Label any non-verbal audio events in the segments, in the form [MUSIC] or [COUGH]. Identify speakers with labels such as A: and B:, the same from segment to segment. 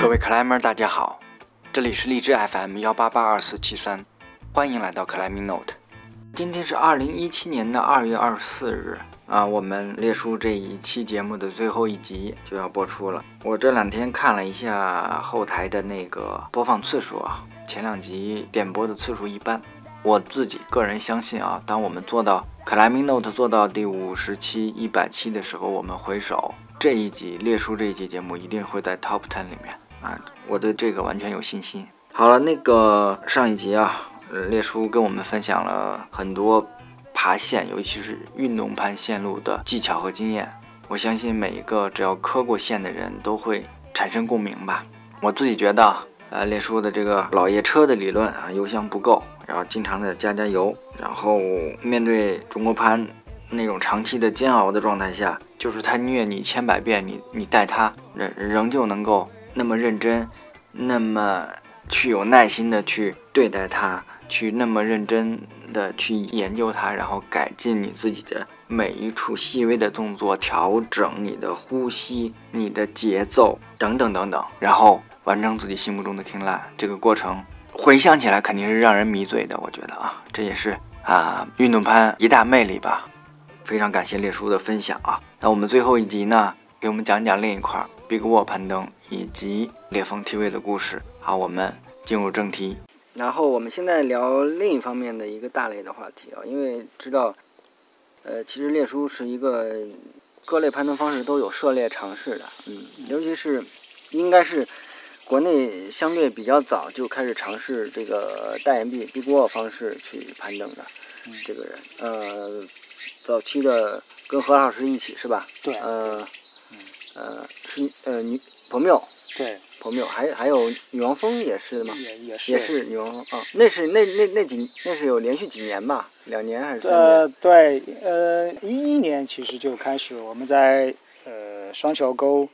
A: 各位 climber 大家好，这里是荔枝 FM 幺八八二四七三，欢迎来到 climbing note。今天是二零一七年的二月二十四日啊，我们列出这一期节目的最后一集就要播出了。我这两天看了一下后台的那个播放次数啊，前两集点播的次数一般。我自己个人相信啊，当我们做到 climbing note 做到第五十期、一百期的时候，我们回首这一集列出这一集节目一定会在 top ten 里面啊，我对这个完全有信心。好了，那个上一集啊，列叔跟我们分享了很多爬线，尤其是运动攀线路的技巧和经验。我相信每一个只要磕过线的人都会产生共鸣吧。我自己觉得，呃，列叔的这个老爷车的理论啊，油箱不够。然后经常的加加油，然后面对中国攀那种长期的煎熬的状态下，就是他虐你千百遍，你你带他仍仍旧能够那么认真，那么去有耐心的去对待它，去那么认真的去研究它，然后改进你自己的每一处细微的动作，调整你的呼吸、你的节奏等等等等，然后完成自己心目中的 king line 这个过程。回想起来肯定是让人迷醉的，我觉得啊，这也是啊运动攀一大魅力吧。非常感谢列叔的分享啊。那我们最后一集呢，给我们讲讲另一块 Big Wall 攀登以及裂风 TV 的故事。好，我们进入正题。然后我们现在聊另一方面的一个大类的话题啊，因为知道，呃，其实列叔是一个各类攀登方式都有涉猎尝试的，嗯，尤其是应该是。国内相对比较早就开始尝试这个大岩壁 Big Wall 方式去攀登的这个人，呃，早期的跟何老师一起是吧？
B: 对。
A: 呃，呃，是呃女朋友。
B: 对。
A: 朋友，还还有女王峰也是吗？
B: 也也是。
A: 也是女王峰啊，那是那那那几那是有连续几年吧？两年还是三年？
B: 呃，对，呃，一一年其实就开始我们在呃双桥沟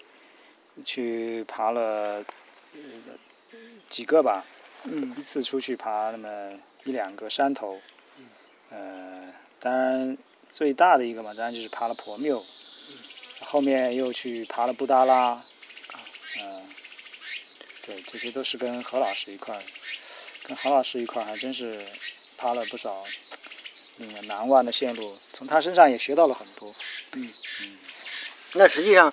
B: 去爬了。几个吧，
A: 嗯，
B: 一次出去爬那么一两个山头，嗯，呃，当然最大的一个嘛，当然就是爬了婆庙，嗯，后面又去爬了布达拉，啊，嗯，对，这些都是跟何老师一块儿，跟何老师一块儿还真是爬了不少那个难忘的线路，从他身上也学到了很多，
A: 嗯嗯，那实际上。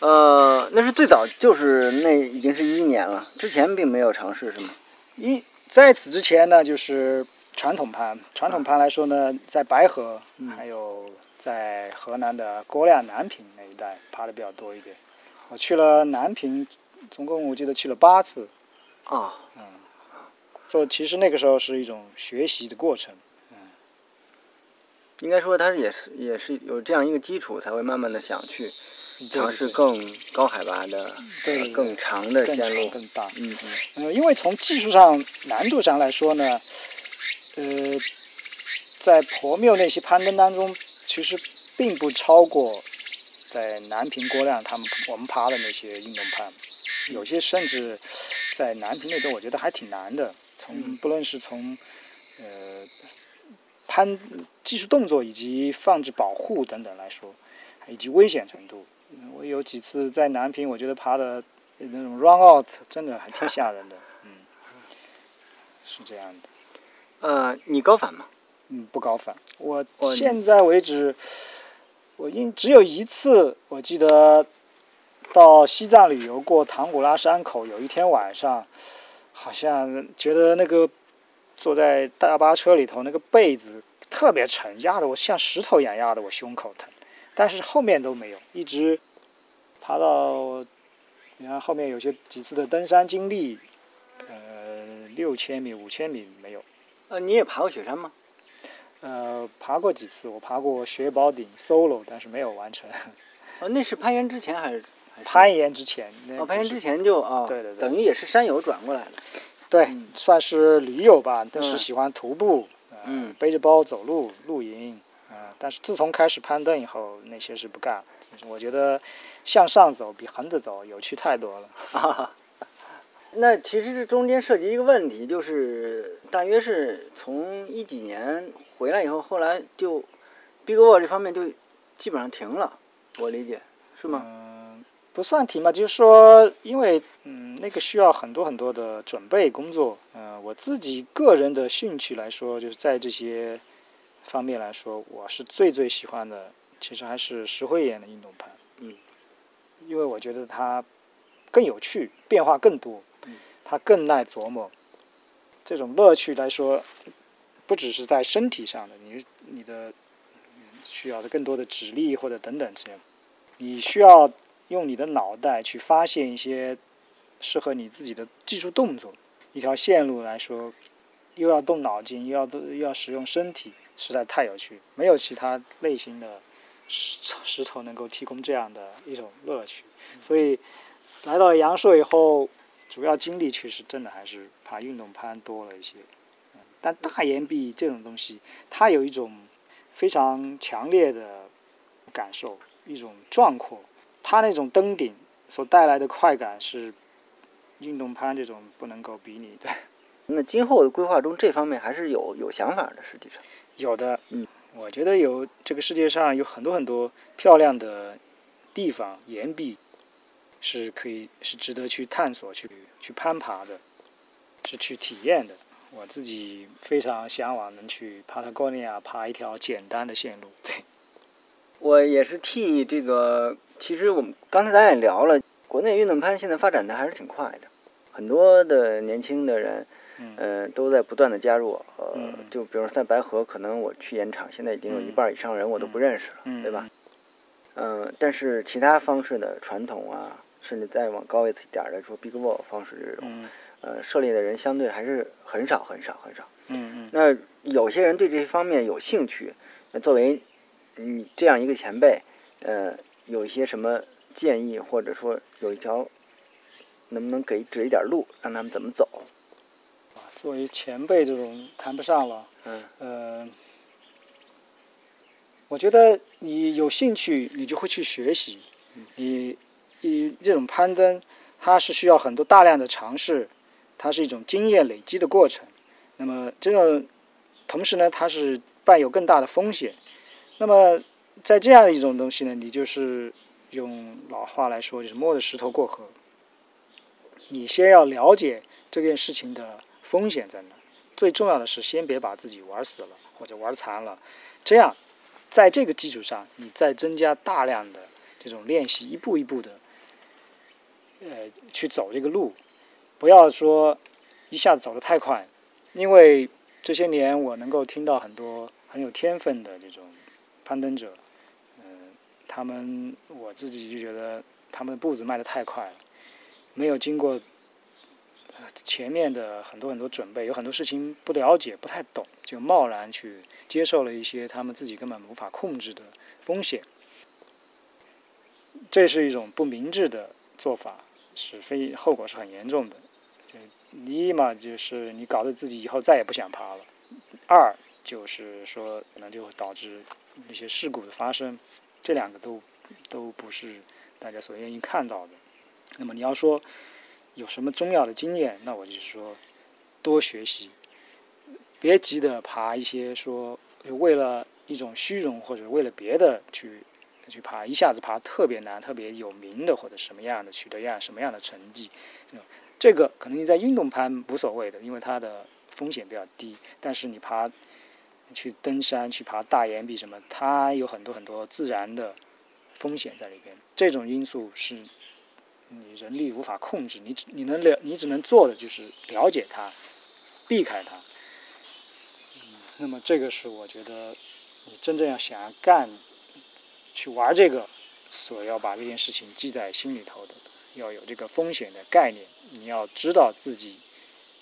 A: 呃，那是最早，就是那已经是一年了，之前并没有尝试，是吗？
B: 一在此之前呢，就是传统攀，传统攀来说呢，在白河，还有在河南的郭亮南平那一带爬的比较多一点。我去了南平，总共我记得去了八次。
A: 啊，
B: 嗯，做其实那个时候是一种学习的过程，嗯，
A: 应该说他也是也是有这样一个基础，才会慢慢的想去。尝试更高海拔的、更长的线路，
B: 更大。
A: 嗯
B: 嗯。呃，因为从技术上难度上来说呢，呃，在婆庙那些攀登当中，其实并不超过在南平郭亮他们我们爬的那些运动攀，有些甚至在南平那边，我觉得还挺难的。从不论是从呃攀技术动作以及放置保护等等来说，以及危险程度。我有几次在南平，我觉得爬的那种 run out 真的还挺吓人的，嗯，[LAUGHS] 是这样的。
A: 呃，你高反吗？
B: 嗯，不高反。我现在为止，我应只有一次，我记得到西藏旅游过唐古拉山口，有一天晚上，好像觉得那个坐在大巴车里头那个被子特别沉，压得我像石头一样，压得我胸口疼。但是后面都没有，一直爬到，你看后面有些几次的登山经历，呃，六千米、五千米没有。
A: 呃，你也爬过雪山吗？
B: 呃，爬过几次，我爬过雪宝顶 solo，但是没有完成。
A: 哦，那是攀岩之前还是？
B: 攀岩之前。
A: 哦，攀岩之前就啊。
B: 对对对。
A: 等于也是山友转过来的。
B: 对，算是驴友吧，但是喜欢徒步，
A: 嗯，
B: 背着包走路露营。但是自从开始攀登以后，那些是不干了。我觉得向上走比横着走有趣太多了。[LAUGHS]
A: 那其实这中间涉及一个问题，就是大约是从一几年回来以后，后来就 Big Wall 这方面就基本上停了。我理解是吗？
B: 嗯，不算停吧，就是说，因为嗯，那个需要很多很多的准备工作。嗯，我自己个人的兴趣来说，就是在这些方面来说，我是最最喜欢的，其实还是石灰岩的运动盘。
C: 嗯，
B: 因为我觉得它更有趣，变化更多，它更耐琢磨。这种乐趣来说，不只是在身体上的，你你的需要的更多的指力或者等等这些，你需要。用你的脑袋去发现一些适合你自己的技术动作，一条线路来说，又要动脑筋，又要又要使用身体，实在太有趣。没有其他类型的石石头能够提供这样的一种乐趣。所以来到阳朔以后，主要精力其实真的还是爬运动攀多了一些。但大岩壁这种东西，它有一种非常强烈的感受，一种壮阔。它那种登顶所带来的快感是运动攀这种不能够比拟的。[LAUGHS]
C: 那今后的规划中，这方面还是有有想法的。实际上，
B: 有的。
C: 嗯，
B: 我觉得有这个世界上有很多很多漂亮的地方岩壁是可以是值得去探索、去去攀爬的，是去体验的。我自己非常向往能去帕塔哥尼亚爬一条简单的线路。[LAUGHS] 对。
C: 我也是替这个，其实我们刚才咱也聊了，国内运动攀现在发展的还是挺快的，很多的年轻的人，嗯，都在不断的加入。呃，就比如说在白河，可能我去演场，现在已经有一半以上人我都不认识了，对吧？嗯，但是其他方式的传统啊，甚至再往高一点来说，big wall 方式这种，呃，涉猎的人相对还是很少很少很少。
B: 嗯嗯。
C: 那有些人对这方面有兴趣，那作为。你这样一个前辈，呃，有一些什么建议，或者说有一条，能不能给指一点路，让他们怎么走？
B: 啊，作为前辈这种谈不上了。
C: 嗯。
B: 呃，我觉得你有兴趣，你就会去学习。你，以这种攀登，它是需要很多大量的尝试，它是一种经验累积的过程。那么这种，同时呢，它是伴有更大的风险。那么，在这样一种东西呢，你就是用老话来说，就是摸着石头过河。你先要了解这件事情的风险在哪，最重要的是先别把自己玩死了或者玩残了。这样，在这个基础上，你再增加大量的这种练习，一步一步的，呃，去走这个路，不要说一下子走得太快，因为这些年我能够听到很多很有天分的这种。攀登者，嗯，他们我自己就觉得他们的步子迈得太快了，没有经过前面的很多很多准备，有很多事情不了解、不太懂，就贸然去接受了一些他们自己根本无法控制的风险，这是一种不明智的做法，是非后果是很严重的。就一嘛，就是你搞得自己以后再也不想爬了；二就是说，可能就会导致。一些事故的发生，这两个都都不是大家所愿意看到的。那么你要说有什么重要的经验，那我就是说多学习，别急着爬一些说为了一种虚荣或者为了别的去去爬，一下子爬特别难、特别有名的或者什么样的取得样什么样的成绩，这个可能你在运动攀无所谓的，因为它的风险比较低。但是你爬。去登山、去爬大岩壁什么，它有很多很多自然的风险在里边。这种因素是你人力无法控制，你只你能了，你只能做的就是了解它，避开它。嗯，那么这个是我觉得你真正要想要干、去玩这个，所要把这件事情记在心里头的，要有这个风险的概念。你要知道自己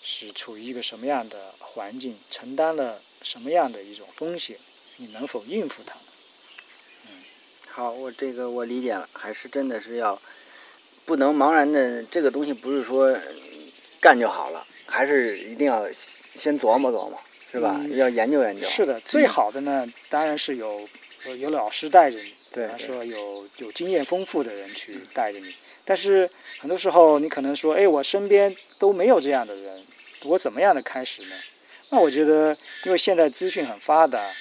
B: 是处于一个什么样的环境，承担了。什么样的一种风险，你能否应付它？
C: 嗯，好，我这个我理解了，还是真的是要不能茫然的，这个东西不是说干就好了，还是一定要先琢磨琢磨，是吧？要研究研究。
B: 是的，最好的呢，当然是有有老师带着你，
C: 对，
B: 说有有经验丰富的人去带着你。但是很多时候，你可能说，哎，我身边都没有这样的人，我怎么样的开始呢？那我觉得，因为现在资讯很发达，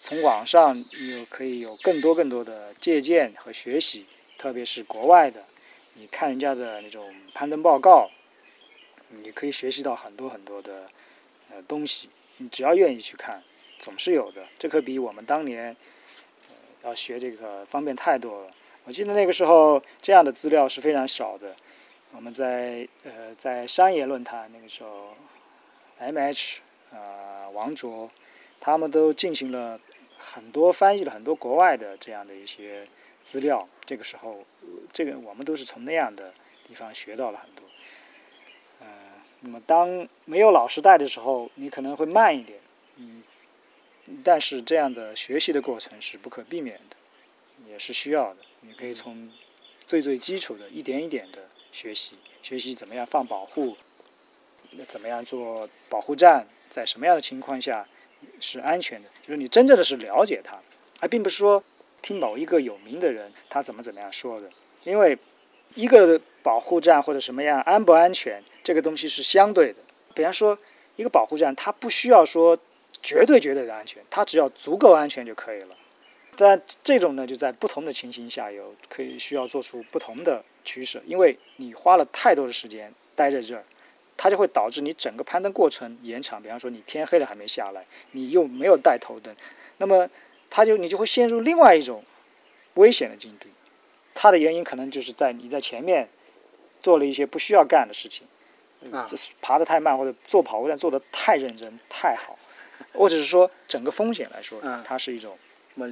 B: 从网上有可以有更多更多的借鉴和学习，特别是国外的你看人家的那种攀登报告，你可以学习到很多很多的呃东西。你只要愿意去看，总是有的。这可比我们当年呃要学这个方便太多了。我记得那个时候这样的资料是非常少的。我们在呃在商业论坛那个时候，M.H. 啊王卓，他们都进行了很多翻译了很多国外的这样的一些资料。这个时候，这个我们都是从那样的地方学到了很多。嗯，那么当没有老师带的时候，你可能会慢一点，嗯，但是这样的学习的过程是不可避免的，也是需要的。你可以从最最基础的一点一点的学习，学习怎么样放保护，怎么样做保护站，在什么样的情况下是安全的，就是你真正的是了解它，而并不是说听某一个有名的人他怎么怎么样说的，因为一个保护站或者什么样安不安全，这个东西是相对的。比方说一个保护站，它不需要说绝对绝对的安全，它只要足够安全就可以了。但这种呢，就在不同的情形下有可以需要做出不同的取舍，因为你花了太多的时间待在这儿，它就会导致你整个攀登过程延长。比方说你天黑了还没下来，你又没有带头灯，那么它就你就会陷入另外一种危险的境地。它的原因可能就是在你在前面做了一些不需要干的事情，
A: 啊，
B: 爬得太慢或者做跑步站做得太认真太好，[LAUGHS] 或者是说整个风险来说，
A: 嗯
B: 它是一种。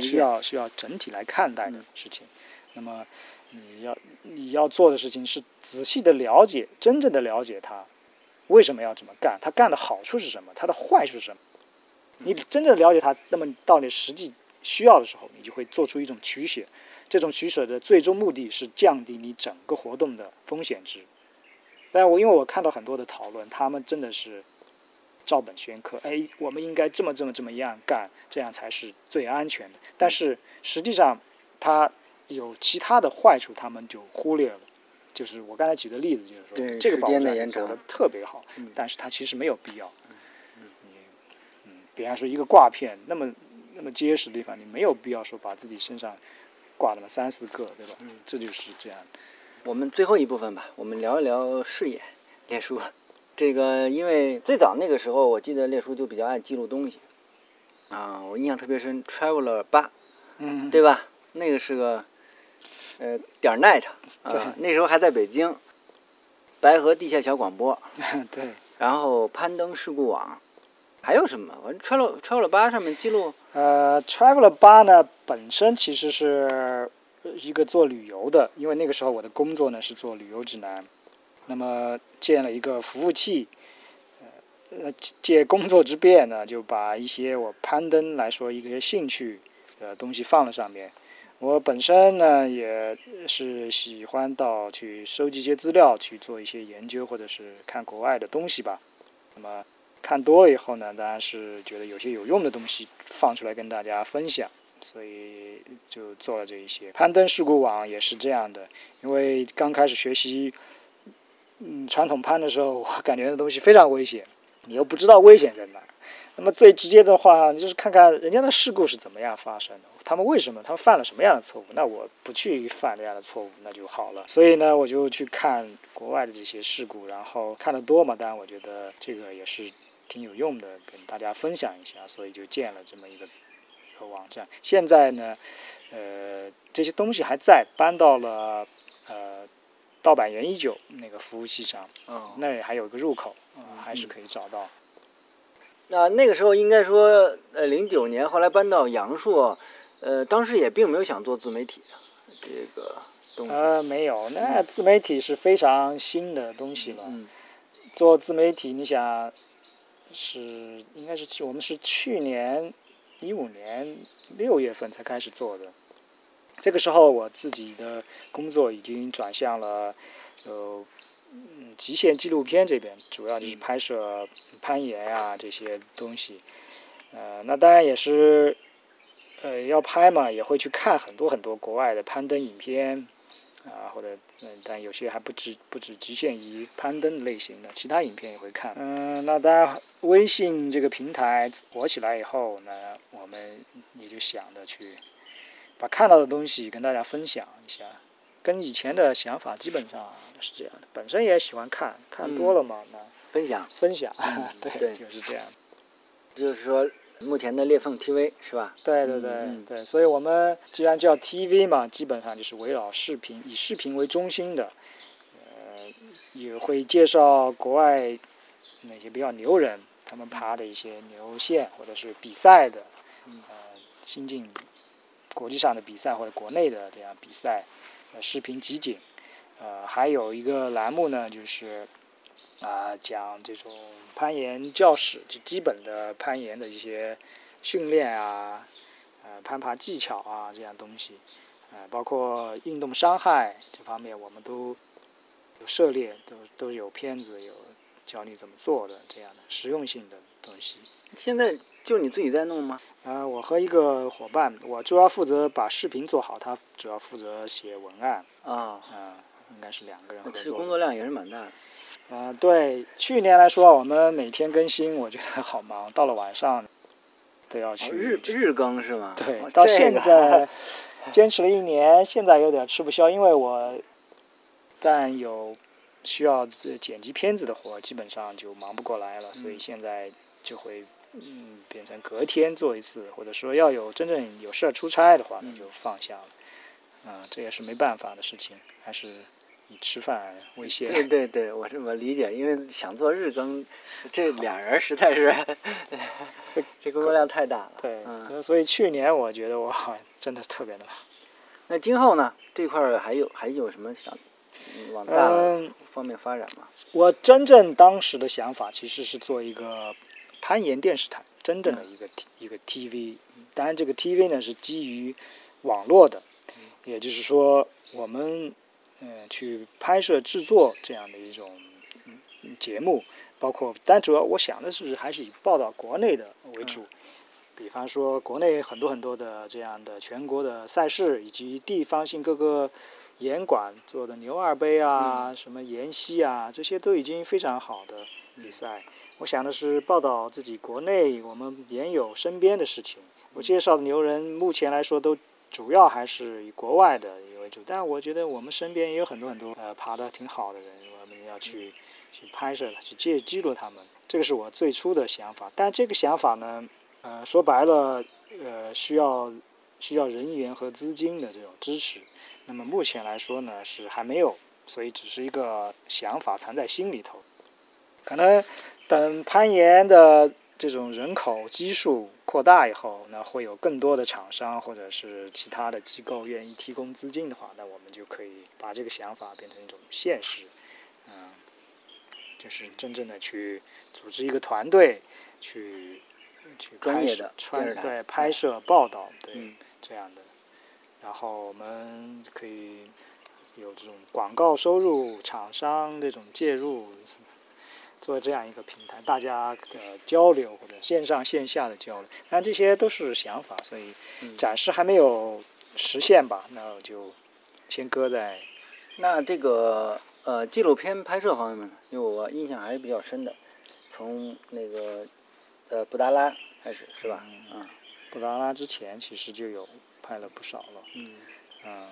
B: 需要需要整体来看待的事情。那么你要你要做的事情是仔细的了解，真正的了解它为什么要这么干，它干的好处是什么，它的坏处是什么。你真正了解它，那么到你实际需要的时候，你就会做出一种取舍。这种取舍的最终目的是降低你整个活动的风险值。但我因为我看到很多的讨论，他们真的是照本宣科，哎，我们应该这么这么这么样干，这样才是最安全的。但是实际上，它有其他的坏处，他们就忽略了。就是我刚才举的例子，就是说这个
A: 时
B: 保护站你
A: 间的
B: 特别好，
A: 嗯
B: 但是它其实没有必要。嗯，你嗯，比方说一个挂片那么那么结实的地方，你没有必要说把自己身上挂那么三四个，对吧？
A: 嗯
B: 这就是这样。
A: 我们最后一部分吧，我们聊一聊视野。列叔，这个因为最早那个时候，我记得列叔就比较爱记录东西，啊，我印象特别深，Traveler 八，
B: 嗯，
A: 对吧？那个是个呃点儿 net 啊，那时候还在北京，白河地下小广播，[LAUGHS]
B: 对。
A: 然后攀登事故网，还有什么？我 Traveler Traveler 八上面记录，
B: 呃，Traveler 八呢，本身其实是一个做旅游的，因为那个时候我的工作呢是做旅游指南，那么建了一个服务器，呃，借工作之便呢，就把一些我攀登来说一些兴趣的东西放了上面。我本身呢也是喜欢到去收集一些资料，去做一些研究，或者是看国外的东西吧。那么看多了以后呢，当然是觉得有些有用的东西放出来跟大家分享，所以就做了这一些。攀登事故网也是这样的，因为刚开始学习，嗯，传统攀的时候，我感觉那东西非常危险，你又不知道危险在哪儿。那么最直接的话，你就是看看人家的事故是怎么样发生的，他们为什么，他们犯了什么样的错误，那我不去犯这样的错误，那就好了。所以呢，我就去看国外的这些事故，然后看得多嘛，当然我觉得这个也是挺有用的，跟大家分享一下，所以就建了这么一个一个网站。现在呢，呃，这些东西还在，搬到了呃盗版原一九那个服务器上，
A: 嗯，
B: 那里还有个入口，嗯还是
A: 嗯
B: 可以找到。
A: 那那个时候应该说，呃，零九年后来搬到阳朔，呃，当时也并没有想做自媒体这个东西。
B: 呃，没有，那自媒体是非常新的东西了。
A: 嗯
B: 做自媒体，你想是应该是去我们是去年一五年六月份才开始做的。这个时候我自己的工作已经转向了呃嗯极限纪录片这边，主要就是
A: 嗯
B: 拍摄攀岩啊这些东西。呃，那当然也是呃要拍嘛，也会去看很多很多国外的攀登影片。啊，或者嗯，但有些还不止不止局限于攀登类型的，其他影片也会看。嗯，那当然，微信这个平台火起来以后呢，我们也就想着去把看到的东西跟大家分享一下，跟以前的想法基本上是这样的。本身也喜欢看，看多了嘛，那
A: 分享，
B: 分享，[LAUGHS] 对，
A: 对
B: 就是这样。
A: 就是说目前的裂缝 TV 是吧？
B: 对对对
A: 嗯
B: 对，所以我们既然叫 TV 嘛，基本上就是围绕视频，以视频为中心的，呃，也会介绍国外那些比较牛人他们爬的一些牛线或者是比赛的，
A: 嗯
B: 呃，新进国际上的比赛或者国内的这样比赛，呃，视频集锦，呃，还有一个栏目呢，就是啊、讲这种攀岩教室，就基本的攀岩的一些训练啊，呃，攀爬技巧啊这样东西，呃，包括运动伤害这方面，我们都有涉猎，都都有片子有教你怎么做的这样的实用性的东西。
A: 现在就你自己在弄吗？
B: 呃，我和一个伙伴，我主要负责把视频做好，他主要负责写文案，
A: 啊，
B: 嗯、应该是两个人
A: 那
B: 合作的。
A: 这工作量也是蛮大的。
B: 呃，对，去年来说，我们每天更新，我觉得好忙，到了晚上都要
A: 哦
B: 去。
A: 日日更是吗？
B: 对
A: 哦，
B: 到现
A: 个
B: 在坚持了一年，现在有点吃不消，因为我但有需要这剪辑片子的活，基本上就忙不过来了，所以
A: 嗯
B: 现在就会嗯变成隔天做一次，或者说要有真正有事儿出差的话，那
A: 嗯
B: 就放下了。啊、这也是没办法的事情，还是以吃饭为先。
A: 对 [LAUGHS] 对对，我这么理解，因为想做日更，这 [LAUGHS] 俩人实在是 [LAUGHS] 这工作量太大了。
B: 对，
A: 嗯，
B: 所以所以去年我觉得我好像真的特别的忙。
A: 那今后呢？这块儿还有还有什么想嗯往大方面发展吗？
B: 我真正当时的想法其实是做一个攀岩电视台，真正的一个一个 TV。当然，这个 TV 呢是基于网络的，也就是说，我们呃去拍摄制作这样的一种嗯节目，包括，但主要我想的是还是以报道国内的为主。比方说，国内很多很多的这样的全国的赛事，以及地方性各个岩馆做的牛二杯啊、什么岩溪啊，这些都已经非常好的比赛。我想的是报道自己国内我们岩友身边的事情。我介绍的牛人，目前来说都主要还是以国外的为主，但我觉得我们身边也有很多很多呃爬得挺好的人，我们要去去拍摄、去记记录他们。这个是我最初的想法，但这个想法呢，呃，说白了，呃，需要需要人员和资金的这种支持。那么目前来说呢，是还没有，所以只是一个想法藏在心里头。可能等攀岩的这种人口基数扩大以后，那会有更多的厂商或者是其他的机构愿意提供资金的话，那我们就可以把这个想法变成一种现实。嗯，就是真正的去组织一个团队，去去
A: 专业的
B: 对拍摄报道对、
A: 嗯
B: 这样的，然后我们可以有这种广告收入、厂商这种介入，做这样一个平台，大家的交流或者线上线下的交流，但这些都是想法，所以
A: 嗯。
B: 暂时还没有实现吧，那我就先搁在
A: 那这个呃纪录片拍摄方面呢，因为我印象还是比较深的，从那个呃布达拉开始是吧？
B: 嗯。
A: 嗯
B: 布达拉之前，其实就有拍了不少了。
A: 嗯
B: 嗯，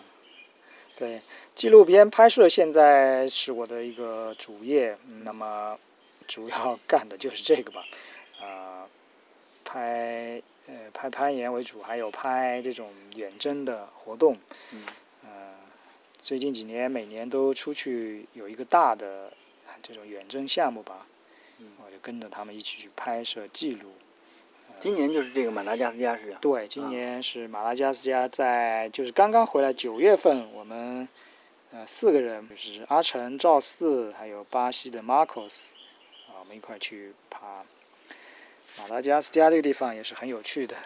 B: 对，纪录片拍摄现在是我的一个主业，嗯那么主要 [LAUGHS] 干的就是这个吧，呃，拍呃拍攀岩为主，还有拍这种远征的活动。
A: 嗯
B: 呃，最近几年每年都出去有一个大的这种远征项目吧，
A: 嗯
B: 我就跟着他们一起去拍摄记录。
A: 今年就是这个马达加斯加是吧。
B: 对，今年是马达加斯加在就是刚刚回来，九月份我们呃四个人，就是阿成、赵四，还有巴西的 Marcos 啊，我们一块去爬马达加斯加这个地方也是很有趣的。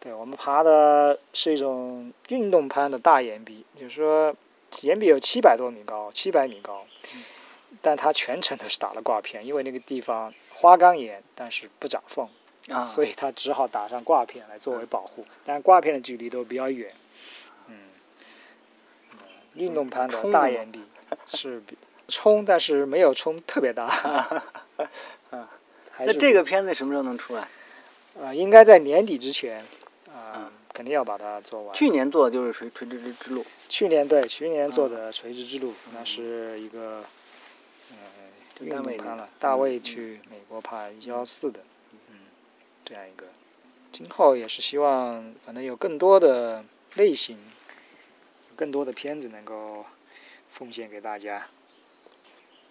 B: 对我们爬的是一种运动攀的大岩壁，就是说岩壁有七百多米高，七百米高，但它全程都是打了挂片，因为那个地方花岗岩，但是不长缝。
A: 啊，
B: 所以他只好打上挂片来作为保护，但挂片的距离都比较远。嗯，嗯运动攀的大岩壁是比 [LAUGHS] 冲，但是没有冲特别大。[LAUGHS] 还是
A: 那这个片子什么时候能出来？
B: 啊，应该在年底之前，呃
A: 嗯，
B: 肯定要把它做完。
A: 去年做的就是垂垂直之路，
B: 去年对，去年做的垂直之路，那是一个呃运动攀了，大卫去美国爬幺四的，嗯，这样一个。今后也是希望，反正有更多的类型，更多的片子能够奉献给大家。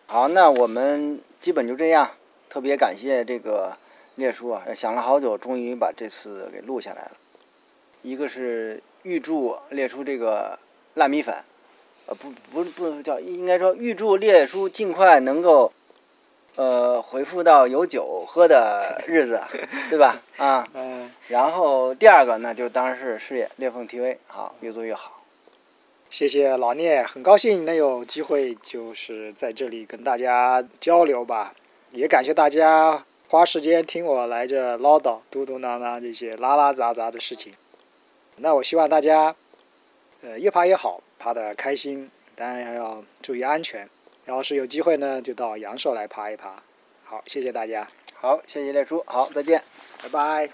A: 好，那我们基本就这样。特别感谢这个列叔啊，想了好久，终于把这次给录下来了。一个是预祝列叔这个烂米粉，呃，不不不叫，应该说预祝列叔尽快能够，呃，回复到有酒喝的日子，[LAUGHS] 对吧？啊，
B: 嗯，
A: 然后第二个呢就当然是事业裂缝 TV，好，越做越好。
B: 谢谢老聂，很高兴能有机会就是在这里跟大家交流吧，也感谢大家花时间听我来这唠叨、嘟嘟囔囔这些拉拉杂杂的事情。那我希望大家，呃，越爬越好，爬得开心，当然还要注意安全。要是有机会呢，就到阳朔来爬一爬。好，谢谢大家，
A: 好，谢谢列叔，好，再见。
B: 拜拜。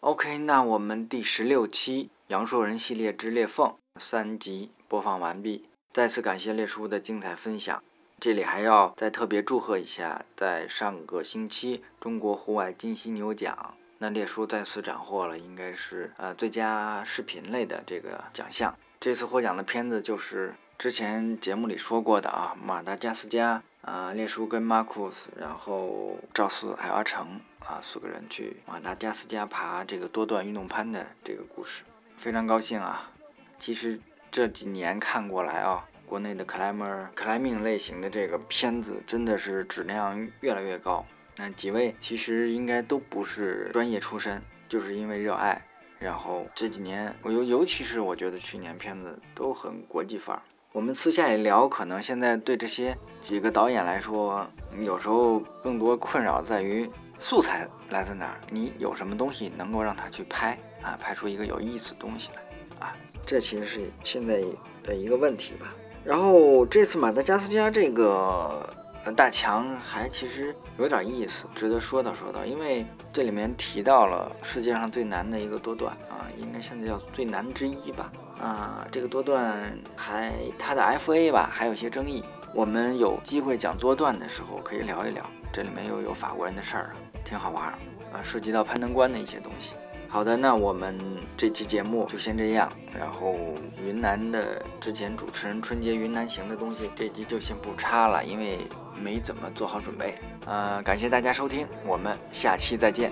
A: OK，那我们第十六期阳朔人系列之裂缝三集播放完毕，再次感谢列叔的精彩分享。这里还要再特别祝贺一下，在上个星期中国户外金犀牛奖，那列叔再次斩获了应该是呃最佳视频类的这个奖项。这次获奖的片子就是之前节目里说过的啊，马达加斯加啊，列叔跟马库斯，然后赵四还有阿成啊四个人去马达加斯加爬这个多段运动攀的这个故事，非常高兴啊！其实这几年看过来啊，国内的 climber climbing 类型的这个片子真的是质量越来越高。那几位其实应该都不是专业出身，就是因为热爱。然后这几年，我尤尤其是我觉得去年片子都很国际范儿。我们私下里聊，可能现在对这些几个导演来说，有时候更多困扰在于素材来自哪儿，你有什么东西能够让他去拍啊，拍出一个有意思的东西来啊，这其实是现在的一个问题吧。然后这次马达加斯加这个大强还其实有点意思，值得说道说道，因为这里面提到了世界上最难的一个多段啊，应该现在叫最难之一吧。啊，这个多段还它的 FA 吧，还有一些争议。我们有机会讲多段的时候可以聊一聊，这里面又有法国人的事儿，挺好玩儿啊，涉及到攀登关的一些东西。好的，那我们这期节目就先这样。然后云南的之前主持人春节云南行的东西，这集就先不插了，因为没怎么做好准备。呃，感谢大家收听，我们下期再见。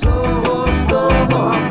D: So so far,